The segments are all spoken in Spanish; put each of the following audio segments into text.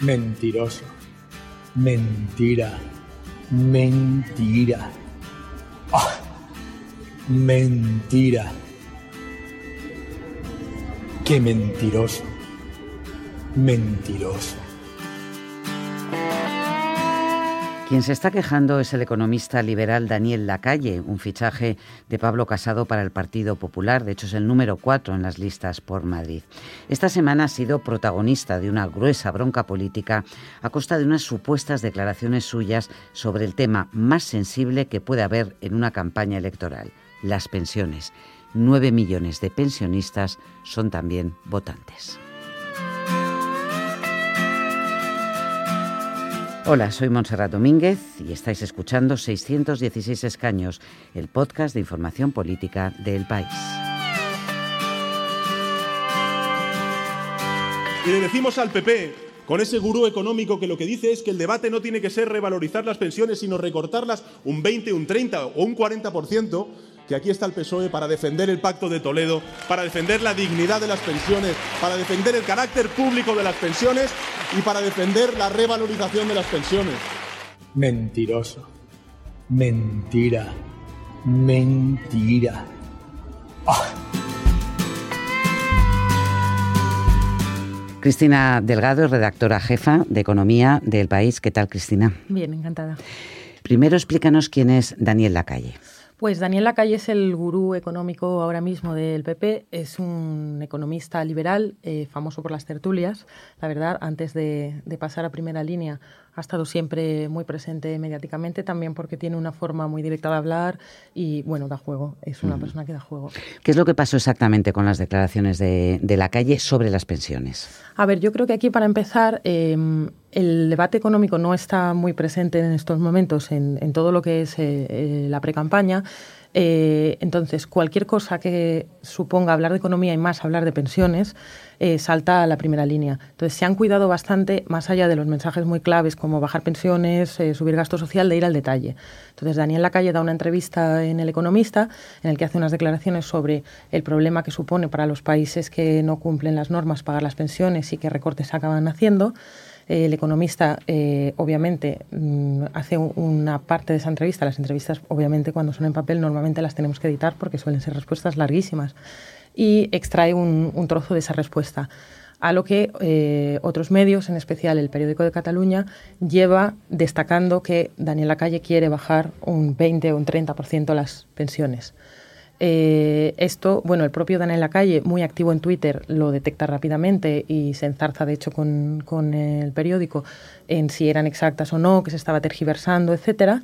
Mentiroso. Mentira. Mentira. Ah, mentira. Qué mentiroso. Mentiroso. Quien se está quejando es el economista liberal Daniel Lacalle, un fichaje de Pablo Casado para el Partido Popular. De hecho, es el número cuatro en las listas por Madrid. Esta semana ha sido protagonista de una gruesa bronca política a costa de unas supuestas declaraciones suyas sobre el tema más sensible que puede haber en una campaña electoral, las pensiones. Nueve millones de pensionistas son también votantes. Hola, soy Montserrat Domínguez y estáis escuchando 616 escaños, el podcast de información política del país. Y le decimos al PP, con ese gurú económico que lo que dice es que el debate no tiene que ser revalorizar las pensiones, sino recortarlas un 20, un 30 o un 40%, que aquí está el PSOE para defender el Pacto de Toledo, para defender la dignidad de las pensiones, para defender el carácter público de las pensiones y para defender la revalorización de las pensiones. Mentiroso. Mentira. Mentira. Ah. Cristina Delgado es redactora jefa de Economía del País. ¿Qué tal, Cristina? Bien, encantada. Primero explícanos quién es Daniel Lacalle. Pues Daniel Lacalle es el gurú económico ahora mismo del PP, es un economista liberal, eh, famoso por las tertulias. La verdad, antes de, pasar a primera línea, ha estado siempre muy presente mediáticamente, también porque tiene una forma muy directa de hablar y, bueno, da juego, es una persona que da juego. ¿Qué es lo que pasó exactamente con las declaraciones de, de Lacalle sobre las pensiones? A ver, yo creo que aquí, para empezar, em, el debate económico no está muy presente en estos momentos en, todo lo que es eh, eh, la pre-campaña. Eh, entonces, cualquier cosa que suponga hablar de economía y más hablar de pensiones eh, salta a la primera línea. Entonces, se han cuidado bastante, más allá de los mensajes muy claves como bajar pensiones, subir gasto social, de ir al detalle. Entonces, Daniel Lacalle da una entrevista en El Economista en el que hace unas declaraciones sobre el problema que supone para los países que no cumplen las normas pagar las pensiones y qué recortes acaban haciendo el economista, eh, obviamente, mm, hace una parte de esa entrevista. Las entrevistas, obviamente, cuando son en papel, normalmente las tenemos que editar porque suelen ser respuestas larguísimas. Y extrae un, trozo de esa respuesta. A lo que eh, otros medios, en especial el periódico de Cataluña, lleva destacando que Daniel Lacalle quiere bajar un 20 o un 30% las pensiones. Eh, esto, bueno, el propio Daniel Lacalle, muy activo en Twitter, lo detecta rápidamente y se enzarza, de hecho, con, con el periódico en si eran exactas o no, que se estaba tergiversando, etcétera.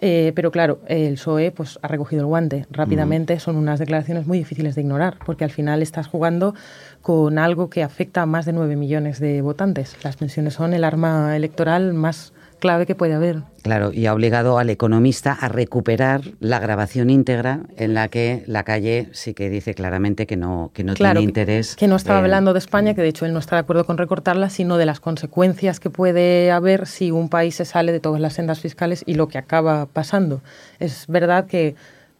Eh, pero claro, el PSOE pues, ha recogido el guante rápidamente. Son unas declaraciones muy difíciles de ignorar, porque al final estás jugando con algo que afecta a más de 9 millones de votantes. Las pensiones son el arma electoral más clave que puede haber. Claro, y ha obligado al economista a recuperar la grabación íntegra en la que la calle sí que dice claramente que no, que no tiene interés. Que no estaba hablando de España, que de hecho él no está de acuerdo con recortarla, sino de las consecuencias que puede haber si un país se sale de todas las sendas fiscales y lo que acaba pasando. Es verdad que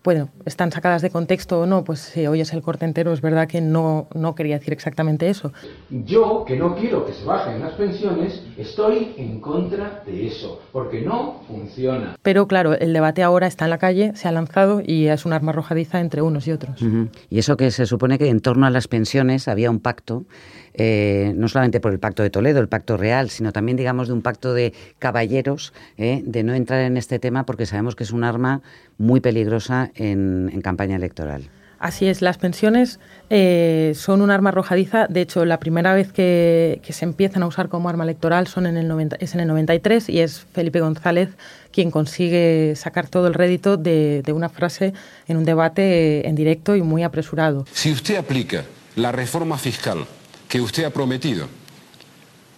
bueno, están sacadas de contexto o no, pues si oyes el corte entero es verdad que no, no quería decir exactamente eso. Yo, que no quiero que se bajen las pensiones, estoy en contra de eso, porque no funciona. Pero claro, el debate ahora está en la calle, se ha lanzado y es un arma arrojadiza entre unos y otros. Y eso que se supone que en torno a las pensiones había un pacto eh, no solamente por el Pacto de Toledo, el Pacto Real, sino también, digamos, de un pacto de caballeros, eh, de no entrar en este tema porque sabemos que es un arma muy peligrosa en, campaña electoral. Así es, las pensiones eh, son un arma arrojadiza. De hecho, la primera vez que, se empiezan a usar como arma electoral son en el 90, es en el 93 y es Felipe González quien consigue sacar todo el rédito de, de una frase en un debate en directo y muy apresurado. Si usted aplica la reforma fiscal que usted ha prometido,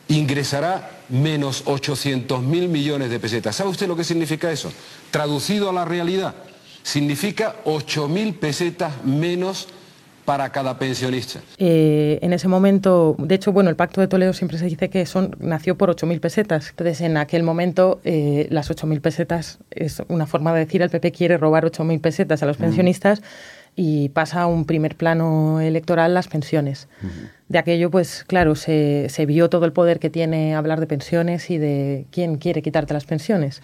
ingresará menos 800 mil millones de pesetas. ¿Sabe usted lo que significa eso? Traducido a la realidad, significa 8 mil pesetas menos para cada pensionista. Eh, en ese momento, de hecho, bueno, el Pacto de Toledo siempre se dice que son, nació por 8.000 pesetas. Entonces, en aquel momento, eh, las 8.000 pesetas es una forma de decir el PP quiere robar 8.000 pesetas a los pensionistas y pasa a un primer plano electoral las pensiones. De aquello, pues claro, se, se vio todo el poder que tiene hablar de pensiones y de quién quiere quitarte las pensiones.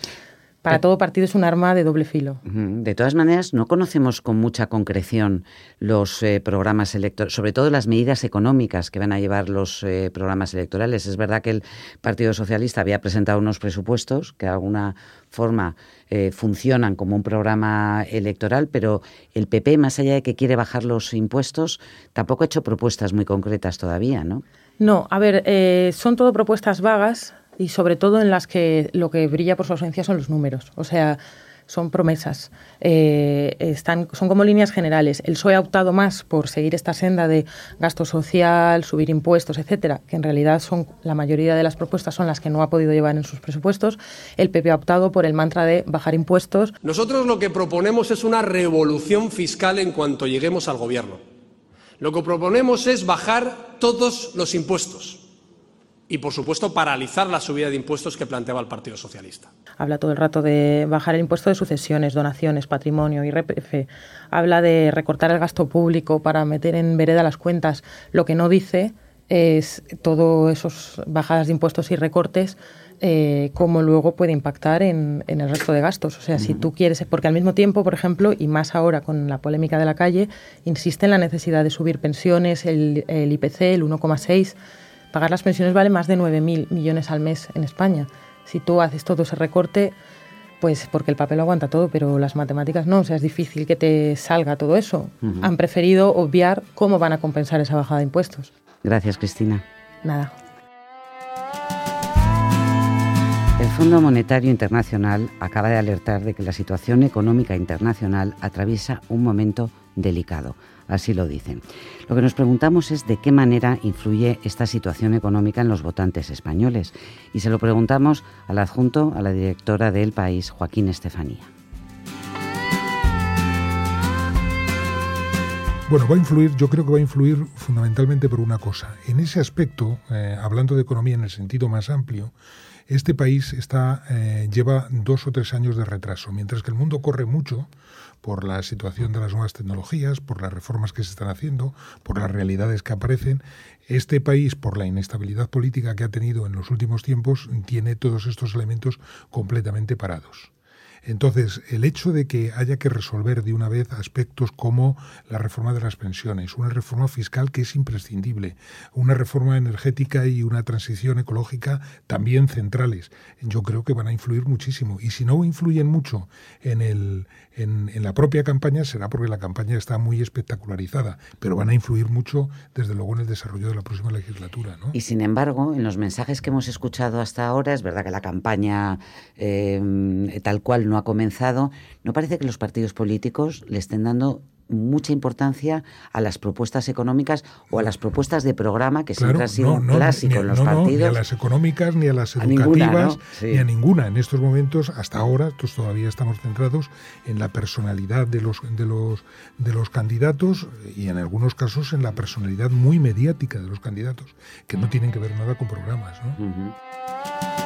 Para todo partido es un arma de doble filo. De todas maneras, no conocemos con mucha concreción los eh, programas electorales, sobre todo las medidas económicas que van a llevar los eh, programas electorales. Es verdad que el Partido Socialista había presentado unos presupuestos que de alguna forma eh, funcionan como un programa electoral, pero el PP, más allá de que quiere bajar los impuestos, tampoco ha hecho propuestas muy concretas todavía, ¿no? No, a ver, son todo propuestas vagas y sobre todo en las que lo que brilla por su ausencia son los números. O sea, son promesas, eh, están, son como líneas generales. El PSOE ha optado más por seguir esta senda de gasto social, subir impuestos, etcétera, que en realidad son la mayoría de las propuestas son las que no ha podido llevar en sus presupuestos. El PP ha optado por el mantra de bajar impuestos. Nosotros lo que proponemos es una revolución fiscal en cuanto lleguemos al gobierno. Lo que proponemos es bajar todos los impuestos y, por supuesto, paralizar la subida de impuestos que planteaba el Partido Socialista. Habla todo el rato de bajar el impuesto de sucesiones, donaciones, patrimonio, IRPF. Habla de recortar el gasto público para meter en vereda las cuentas. Lo que no dice es todo esos bajadas de impuestos y recortes eh, cómo luego puede impactar en, el resto de gastos. O sea, si tú quieres, porque al mismo tiempo, por ejemplo, y más ahora con la polémica de la calle, insiste en la necesidad de subir pensiones, el, el IPC, el 1,6 Pagar las pensiones vale más de 9.000 millones al mes en España. Si tú haces todo ese recorte, pues porque el papel lo aguanta todo, pero las matemáticas no, o sea, es difícil que te salga todo eso. Han preferido obviar cómo van a compensar esa bajada de impuestos. Gracias, Cristina. Nada. El Fondo Monetario Internacional acaba de alertar de que la situación económica internacional atraviesa un momento delicado así lo dicen. Lo que nos preguntamos es de qué manera influye esta situación económica en los votantes españoles y se lo preguntamos al adjunto, a la directora del país, Joaquín Estefanía. Bueno, va a influir, yo creo que va a influir fundamentalmente por una cosa. En ese aspecto, eh, hablando de economía en el sentido más amplio, este país está, eh, lleva dos o tres años de retraso, mientras que el mundo corre mucho por la situación de las nuevas tecnologías, por las reformas que se están haciendo, por las realidades que aparecen. Este país, por la inestabilidad política que ha tenido en los últimos tiempos, tiene todos estos elementos completamente parados. Entonces, el hecho de que haya que resolver de una vez aspectos como la reforma de las pensiones, una reforma fiscal que es imprescindible, una reforma energética y una transición ecológica también centrales, yo creo que van a influir muchísimo. Y si no influyen mucho en, el, en, la propia campaña, será porque la campaña está muy espectacularizada, pero van a influir mucho, desde luego, en el desarrollo de la próxima legislatura. Y sin embargo, en los mensajes que hemos escuchado hasta ahora, es verdad que la campaña eh, tal cual no ha comenzado, ¿no parece que los partidos políticos le estén dando mucha importancia a las propuestas económicas o a las propuestas de programa que siempre han sido un clásico en los partidos. ni a las económicas, ni a las educativas, ni a ninguna. En estos momentos, hasta ahora, pues todavía estamos centrados en la personalidad de los, de los, de los candidatos y en algunos casos en la personalidad muy mediática de los candidatos, que no tienen que ver nada con programas. ¿no?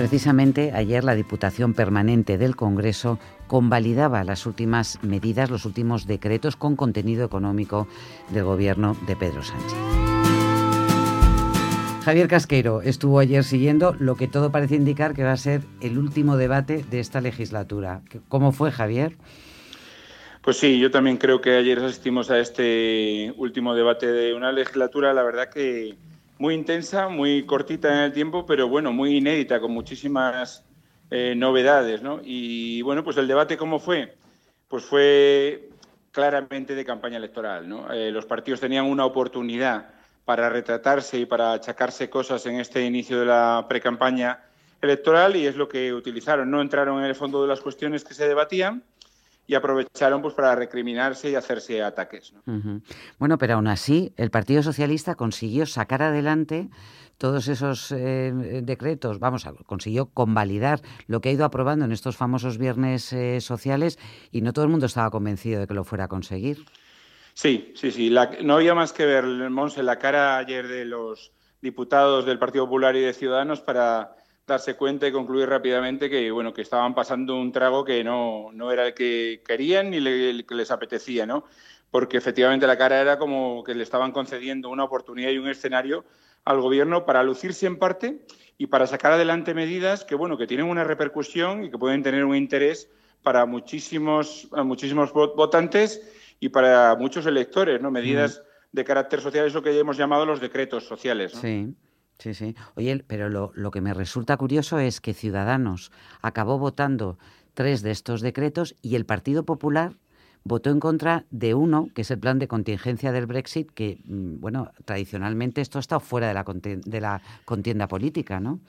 Precisamente ayer la Diputación Permanente del Congreso convalidaba las últimas medidas, los últimos decretos con contenido económico del gobierno de Pedro Sánchez. Javier Casqueiro estuvo ayer siguiendo lo que todo parece indicar que va a ser el último debate de esta legislatura. ¿Cómo fue, Javier? Pues sí, yo también creo que ayer asistimos a este último debate de una legislatura, la verdad que muy intensa, muy cortita en el tiempo, pero bueno, muy inédita, con muchísimas eh, novedades, ¿no? Y bueno, pues el debate, ¿cómo fue? Pues fue claramente de campaña electoral, ¿no? Eh, los partidos tenían una oportunidad para retratarse y para achacarse cosas en este inicio de la precampaña electoral y es lo que utilizaron. No entraron en el fondo de las cuestiones que se debatían, y aprovecharon pues para recriminarse y hacerse ataques. Bueno, pero aún así el Partido Socialista consiguió sacar adelante todos esos eh, decretos, vamos, a, consiguió convalidar lo que ha ido aprobando en estos famosos viernes eh, sociales y no todo el mundo estaba convencido de que lo fuera a conseguir. Sí, sí, sí. no había más que ver, Monse, la cara ayer de los diputados del Partido Popular y de Ciudadanos para darse cuenta y concluir rápidamente que bueno que estaban pasando un trago que no, no era el que querían ni el que les apetecía, ¿no? Porque efectivamente la cara era como que le estaban concediendo una oportunidad y un escenario al gobierno para lucirse en parte y para sacar adelante medidas que bueno que tienen una repercusión y que pueden tener un interés para muchísimos muchísimos votantes y para muchos electores, ¿no? Medidas de carácter social, eso que hemos llamado los decretos sociales. Sí. Sí, sí. Oye, pero lo, que me resulta curioso es que Ciudadanos acabó votando tres de estos decretos y el Partido Popular votó en contra de uno, que es el plan de contingencia del Brexit, que, mm, bueno, tradicionalmente esto ha estado fuera de la, de la contienda política, ¿no?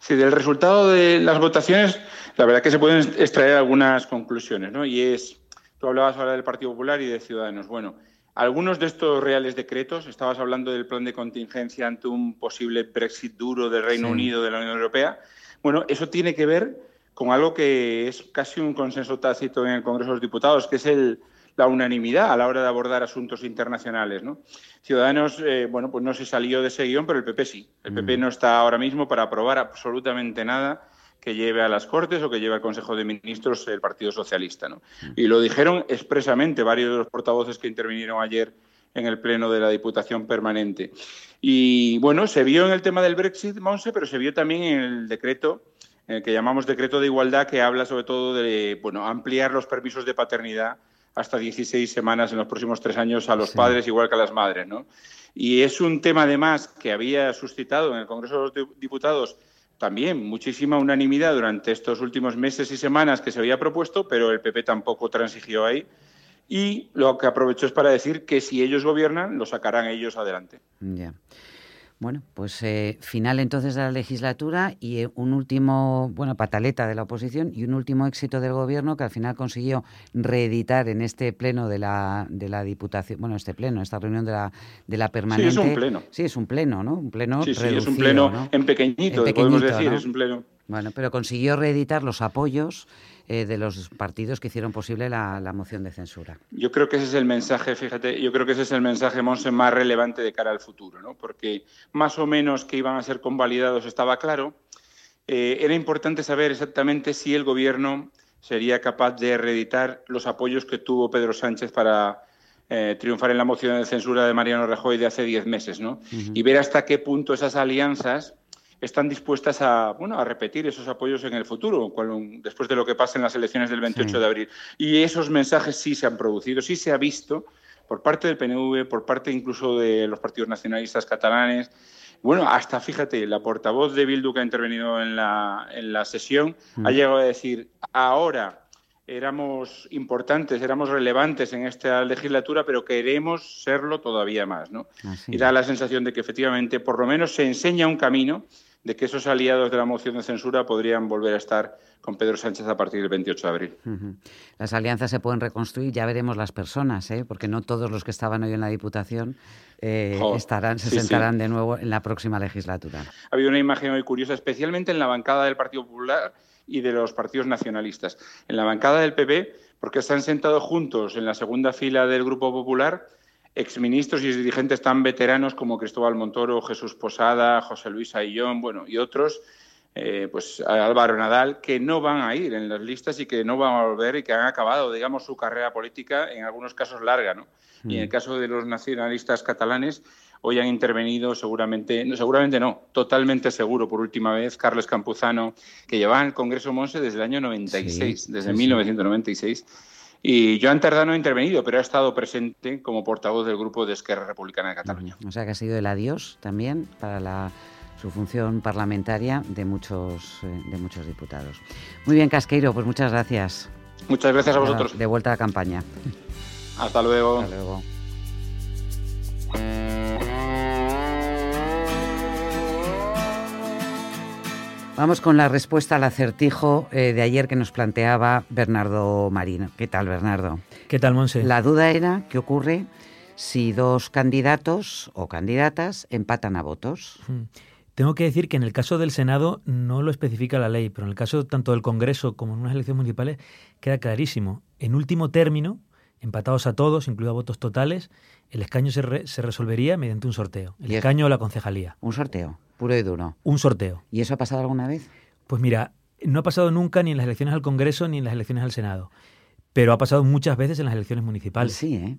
Sí, del resultado de las votaciones, la verdad que se pueden extraer algunas conclusiones, ¿no? Y es, tú hablabas ahora del Partido Popular y de Ciudadanos. Bueno, algunos de estos reales decretos, estabas hablando del plan de contingencia ante un posible Brexit duro del Reino Unido de la Unión Europea. Bueno, eso tiene que ver con algo que es casi un consenso tácito en el Congreso de los Diputados, que es el, la unanimidad a la hora de abordar asuntos internacionales. ¿no? Ciudadanos, eh, bueno, pues no se salió de ese guion, pero el PP sí. El PP mm. no está ahora mismo para aprobar absolutamente nada que lleve a las Cortes o que lleve al Consejo de Ministros el Partido Socialista. ¿no? Mm. Y lo dijeron expresamente varios de los portavoces que intervinieron ayer en el Pleno de la Diputación Permanente. Y bueno, se vio en el tema del Brexit, Monse, pero se vio también en el decreto, en el que llamamos decreto de igualdad, que habla sobre todo de bueno, ampliar los permisos de paternidad hasta 16 semanas en los próximos tres años a los padres, igual que a las madres. ¿no? Y es un tema, además, que había suscitado en el Congreso de los Diputados también muchísima unanimidad durante estos últimos meses y semanas que se había propuesto, pero el PP tampoco transigió ahí. Y lo que aprovechó es para decir que si ellos gobiernan, lo sacarán ellos adelante. Bueno, pues eh, final entonces de la legislatura y eh, un último, bueno, pataleta de la oposición y un último éxito del gobierno que al final consiguió reeditar en este pleno de la, de la Diputación, bueno, este pleno, esta reunión de la, de la permanente. Sí, es un pleno. Sí, es un pleno, ¿no? Un pleno sí, sí, es un pleno en pequeñito, podemos decir, es un pleno. Bueno, pero consiguió reeditar los apoyos eh, de los partidos que hicieron posible la, moción de censura. Yo creo que ese es el mensaje, fíjate, yo creo que ese es el mensaje, Monse, más relevante de cara al futuro, ¿no? Porque más o menos que iban a ser convalidados estaba claro. Eh, era importante saber exactamente si el Gobierno sería capaz de reeditar los apoyos que tuvo Pedro Sánchez para eh, triunfar en la moción de censura de Mariano Rajoy de hace diez meses, ¿no? Y ver hasta qué punto esas alianzas están dispuestas a, bueno, a repetir esos apoyos en el futuro, después de lo que pasa en las elecciones del 28 de abril. Y esos mensajes sí se han producido, sí se ha visto por parte del PNV, por parte incluso de los partidos nacionalistas catalanes. Bueno, hasta fíjate, la portavoz de Bildu que ha intervenido en la, en la sesión ha mm. llegado a decir, ahora éramos importantes, éramos relevantes en esta legislatura, pero queremos serlo todavía más. ¿no? Y da la sensación de que efectivamente por lo menos se enseña un camino de que esos aliados de la moción de censura podrían volver a estar con Pedro Sánchez a partir del 28 de abril. Las alianzas se pueden reconstruir, ya veremos las personas, ¿eh? porque no todos los que estaban hoy en la Diputación eh, estarán, se sentarán de nuevo en la próxima legislatura. Ha habido una imagen muy curiosa, especialmente en la bancada del Partido Popular y de los partidos nacionalistas. En la bancada del PP, porque están sentados juntos en la segunda fila del Grupo Popular, exministros y dirigentes tan veteranos como Cristóbal Montoro, Jesús Posada, José Luis Ayllón, bueno, y otros, eh, pues Álvaro Nadal, que no van a ir en las listas y que no van a volver y que han acabado, digamos, su carrera política, en algunos casos larga, ¿no? Y en el mm. caso de los nacionalistas catalanes, hoy han intervenido seguramente, no, seguramente no, totalmente seguro, por última vez, Carlos Campuzano, que lleva en el Congreso Monse desde el año 96, desde 1996 y Joan Tardano ha intervenido, pero ha estado presente como portavoz del grupo de Esquerra Republicana de Cataluña. O sea que ha sido el adiós también para la, su función parlamentaria de muchos, eh, de muchos diputados. Muy bien, Casqueiro, pues muchas gracias. Muchas gracias a vosotros. De vuelta a campaña. Hasta luego. Hasta luego. Vamos con la respuesta al acertijo eh, de ayer que nos planteaba Bernardo Marino. ¿Qué tal, Bernardo? ¿Qué tal, Monse? La duda era qué ocurre si dos candidatos o candidatas empatan a votos. Hmm. Tengo que decir que en el caso del Senado no lo especifica la ley, pero en el caso tanto del Congreso como en unas elecciones municipales queda clarísimo. En último término, empatados a todos, incluidos votos totales, el escaño se, se resolvería mediante un sorteo. El escaño o la concejalía. Un sorteo. Puro y duro. Un sorteo. ¿Y eso ha pasado alguna vez? Pues mira, no ha pasado nunca ni en las elecciones al Congreso ni en las elecciones al Senado. Pero ha pasado muchas veces en las elecciones municipales. Sí, ¿eh?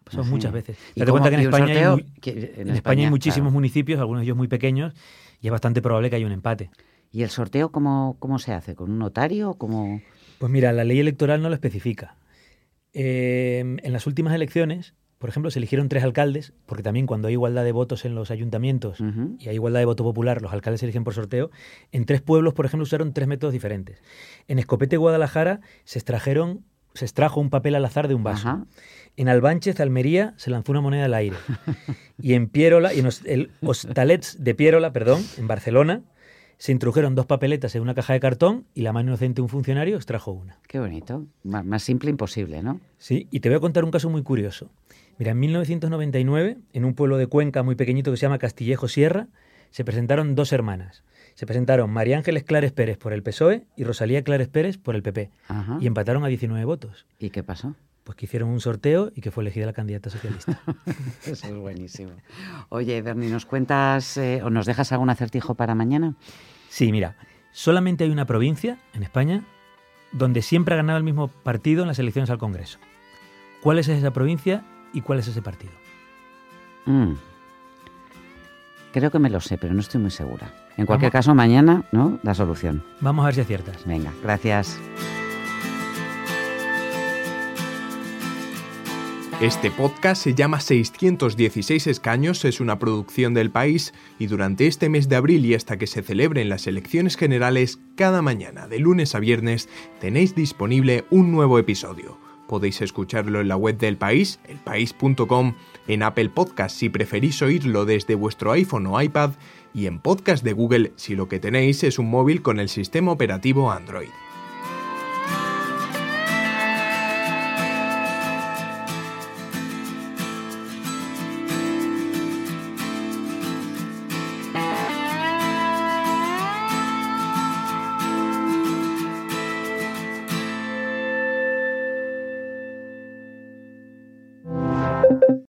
Ha pasado muchas veces. ¿Y Date cuenta que en España, hay, sorteo muy- que- en en España, España hay muchísimos claro. municipios, algunos de ellos muy pequeños, y es bastante probable que haya un empate. ¿Y el sorteo cómo, cómo se hace? ¿Con un notario? ¿Cómo... Pues mira, la ley electoral no lo especifica. Eh, en las últimas elecciones, por ejemplo, se eligieron tres alcaldes, porque también cuando hay igualdad de votos en los ayuntamientos Ujú. y hay igualdad de voto popular, los alcaldes se eligen por sorteo. En tres pueblos, por ejemplo, usaron tres métodos diferentes. En Escopete, Guadalajara, se extrajeron, se extrajo un papel al azar de un vaso. Ajá. En Albánchez, Almería, se lanzó una moneda al aire. Y en Pierola, y en el Hostalets de Pierola, perdón, en Barcelona, se introdujeron dos papeletas en una caja de cartón y la mano inocente de un funcionario extrajo una. Qué bonito. M- más simple imposible, ¿no? Sí, y te voy a contar un caso muy curioso. Mira, en 1999, en un pueblo de Cuenca muy pequeñito que se llama Castillejo Sierra, se presentaron dos hermanas. Se presentaron María Ángeles Clares Pérez por el PSOE y Rosalía Clares Pérez por el PP. Ajá. Y empataron a 19 votos. ¿Y qué pasó? Pues que hicieron un sorteo y que fue elegida la candidata socialista. Eso es buenísimo. Oye, Bernie, ¿nos cuentas eh, o nos dejas algún acertijo para mañana? Sí, mira, solamente hay una provincia en España donde siempre ha ganado el mismo partido en las elecciones al Congreso. ¿Cuál es esa provincia y cuál es ese partido? Mm. Creo que me lo sé, pero no estoy muy segura. En cualquier caso, mañana, ¿no? La solución. Vamos a ver si aciertas. Venga, gracias. Este podcast se llama 616 escaños, es una producción del país y durante este mes de abril y hasta que se celebren las elecciones generales, cada mañana, de lunes a viernes, tenéis disponible un nuevo episodio. Podéis escucharlo en la web del país, elpaís.com, en Apple Podcast si preferís oírlo desde vuestro iPhone o iPad y en Podcast de Google si lo que tenéis es un móvil con el sistema operativo Android.